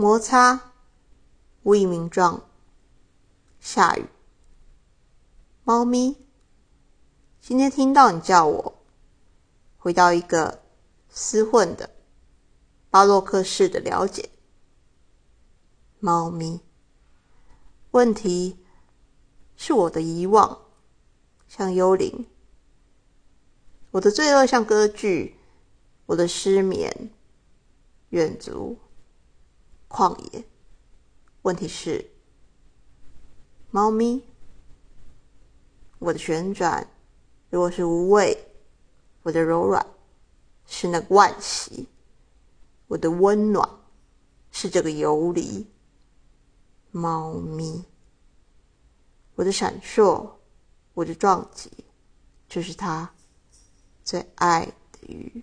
摩擦，无以名状。下雨，猫咪。今天听到你叫我，回到一个厮混的巴洛克式的了解。猫咪，问题是我的遗忘，像幽灵；我的罪恶像歌剧；我的失眠，远足。旷野。问题是，猫咪，我的旋转如果是无畏，我的柔软是那个惋惜，我的温暖是这个游离。猫咪，我的闪烁，我的撞击，就是它最爱的鱼。